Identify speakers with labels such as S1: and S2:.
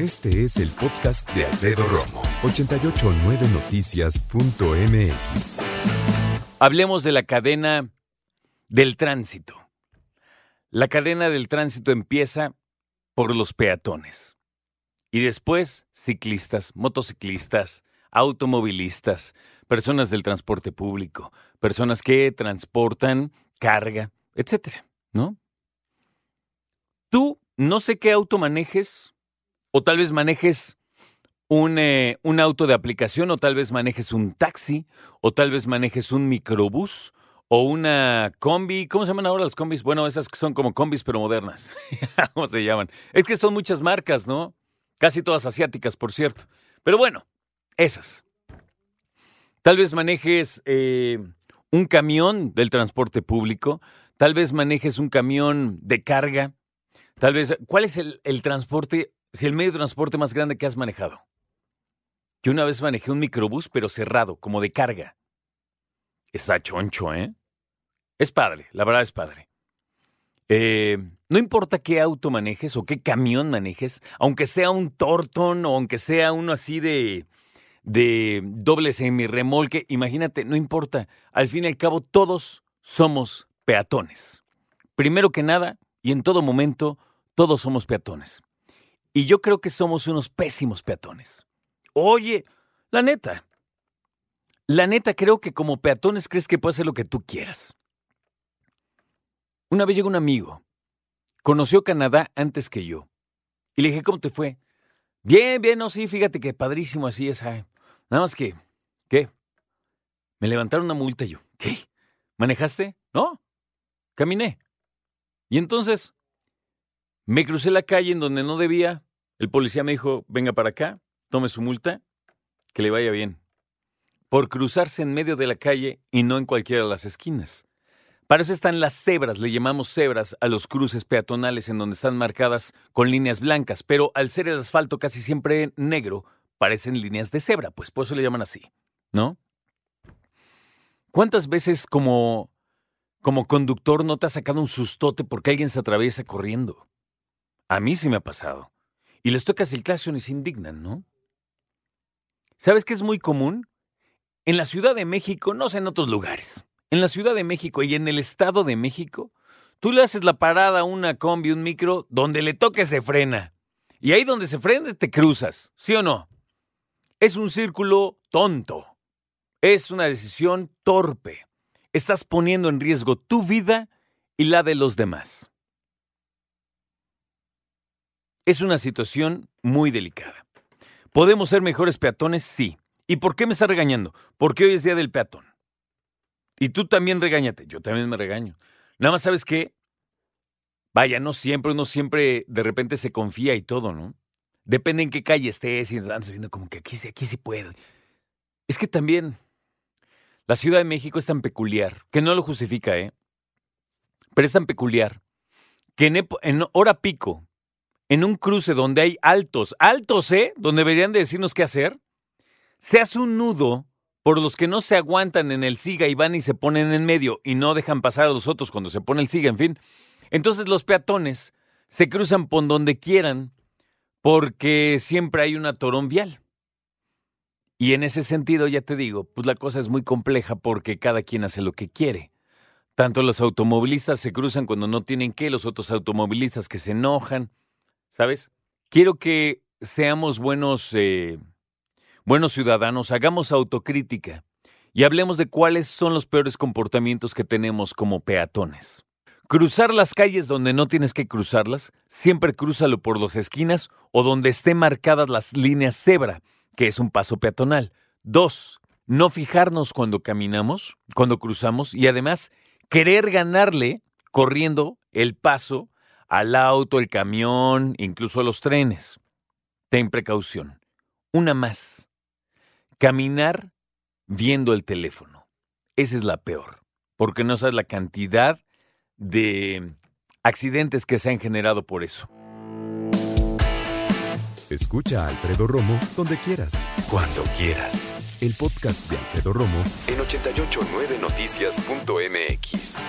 S1: Este es el podcast de Alfredo Romo, 889noticias.mx.
S2: Hablemos de la cadena del tránsito. La cadena del tránsito empieza por los peatones y después ciclistas, motociclistas, automovilistas, personas del transporte público, personas que transportan carga, etcétera, ¿no? Tú no sé qué auto manejes, o tal vez manejes un, eh, un, auto de aplicación, o tal vez manejes un taxi, o tal vez manejes un microbús, o una combi. ¿Cómo se llaman ahora las combis? Bueno, esas que son como combis, pero modernas. ¿Cómo se llaman? Es que son muchas marcas, ¿no? Casi todas asiáticas, por cierto. Pero bueno, esas. Tal vez manejes eh, un camión del transporte público, tal vez manejes un camión de carga, tal vez... ¿Cuál es el, el transporte si el medio de transporte más grande que has manejado. Yo una vez manejé un microbús, pero cerrado, como de carga. Está choncho, ¿eh? Es padre, la verdad es padre. Eh, no importa qué auto manejes o qué camión manejes, aunque sea un Torton o aunque sea uno así de, de doble semirremolque, imagínate, no importa. Al fin y al cabo, todos somos peatones. Primero que nada, y en todo momento, todos somos peatones. Y yo creo que somos unos pésimos peatones. Oye, la neta. La neta creo que como peatones crees que puedes hacer lo que tú quieras. Una vez llegó un amigo. Conoció Canadá antes que yo. Y le dije, ¿cómo te fue? Bien, bien, no, sí, fíjate que padrísimo así es. Nada más que, ¿qué? Me levantaron una multa y yo, ¿qué? ¿Manejaste? No, caminé. Y entonces, me crucé la calle en donde no debía. El policía me dijo, venga para acá, tome su multa, que le vaya bien. Por cruzarse en medio de la calle y no en cualquiera de las esquinas. Para eso están las cebras, le llamamos cebras a los cruces peatonales en donde están marcadas con líneas blancas, pero al ser el asfalto casi siempre negro, parecen líneas de cebra, pues por eso le llaman así, ¿no? ¿Cuántas veces como, como conductor no te ha sacado un sustote porque alguien se atraviesa corriendo? A mí sí me ha pasado. Y les tocas el y se indignan, ¿no? ¿Sabes qué es muy común? En la Ciudad de México, no sé en otros lugares. En la Ciudad de México y en el Estado de México, tú le haces la parada a una combi, un micro, donde le toque se frena. Y ahí donde se frena te cruzas, ¿sí o no? Es un círculo tonto. Es una decisión torpe. Estás poniendo en riesgo tu vida y la de los demás. Es una situación muy delicada. ¿Podemos ser mejores peatones? Sí. ¿Y por qué me está regañando? Porque hoy es día del peatón. Y tú también regáñate. Yo también me regaño. Nada más sabes que, vaya, no siempre, uno siempre de repente se confía y todo, ¿no? Depende en qué calle estés y andas viendo como que aquí, aquí sí puedo. Es que también la Ciudad de México es tan peculiar, que no lo justifica, ¿eh? Pero es tan peculiar que en hora pico, en un cruce donde hay altos, altos, ¿eh? Donde deberían de decirnos qué hacer, se hace un nudo por los que no se aguantan en el siga y van y se ponen en medio y no dejan pasar a los otros cuando se pone el siga, en fin. Entonces los peatones se cruzan por donde quieran porque siempre hay una torón vial. Y en ese sentido, ya te digo, pues la cosa es muy compleja porque cada quien hace lo que quiere. Tanto los automovilistas se cruzan cuando no tienen que, los otros automovilistas que se enojan. ¿Sabes? Quiero que seamos buenos, eh, buenos ciudadanos, hagamos autocrítica y hablemos de cuáles son los peores comportamientos que tenemos como peatones. Cruzar las calles donde no tienes que cruzarlas, siempre crúzalo por dos esquinas o donde estén marcadas las líneas cebra, que es un paso peatonal. Dos, no fijarnos cuando caminamos, cuando cruzamos y además querer ganarle corriendo el paso al auto, el camión, incluso a los trenes. Ten precaución. Una más. Caminar viendo el teléfono. Esa es la peor, porque no sabes la cantidad de accidentes que se han generado por eso.
S1: Escucha a Alfredo Romo donde quieras. Cuando quieras. El podcast de Alfredo Romo en 889noticias.mx.